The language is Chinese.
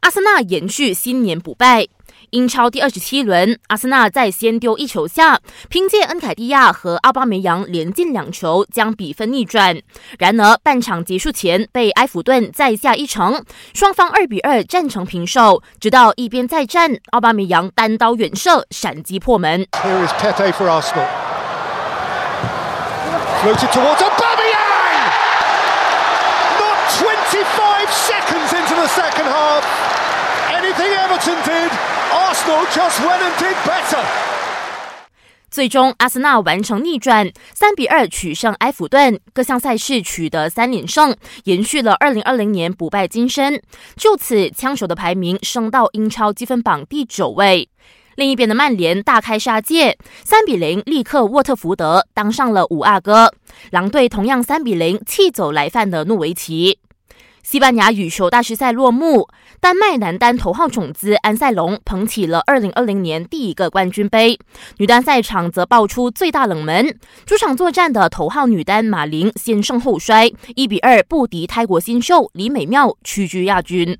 阿森纳延续新年不败。英超第二十七轮，阿森纳在先丢一球下，凭借恩凯蒂亚和奥巴梅扬连进两球，将比分逆转。然而半场结束前被埃弗顿再下一城，双方二比二战成平手。直到一边再战，奥巴梅扬单刀远射，闪击破门。最终，阿森纳完成逆转，三比二取胜埃弗顿，各项赛事取得三连胜，延续了二零二零年不败金身。就此，枪手的排名升到英超积分榜第九位。另一边的曼联大开杀戒，三比零力克沃特福德，当上了五阿哥。狼队同样三比零气走来犯的诺维奇。西班牙羽球大师赛落幕，丹麦男单头号种子安塞龙捧起了2020年第一个冠军杯。女单赛场则爆出最大冷门，主场作战的头号女单马琳先胜后衰，一比二不敌泰国新秀李美妙，屈居亚军。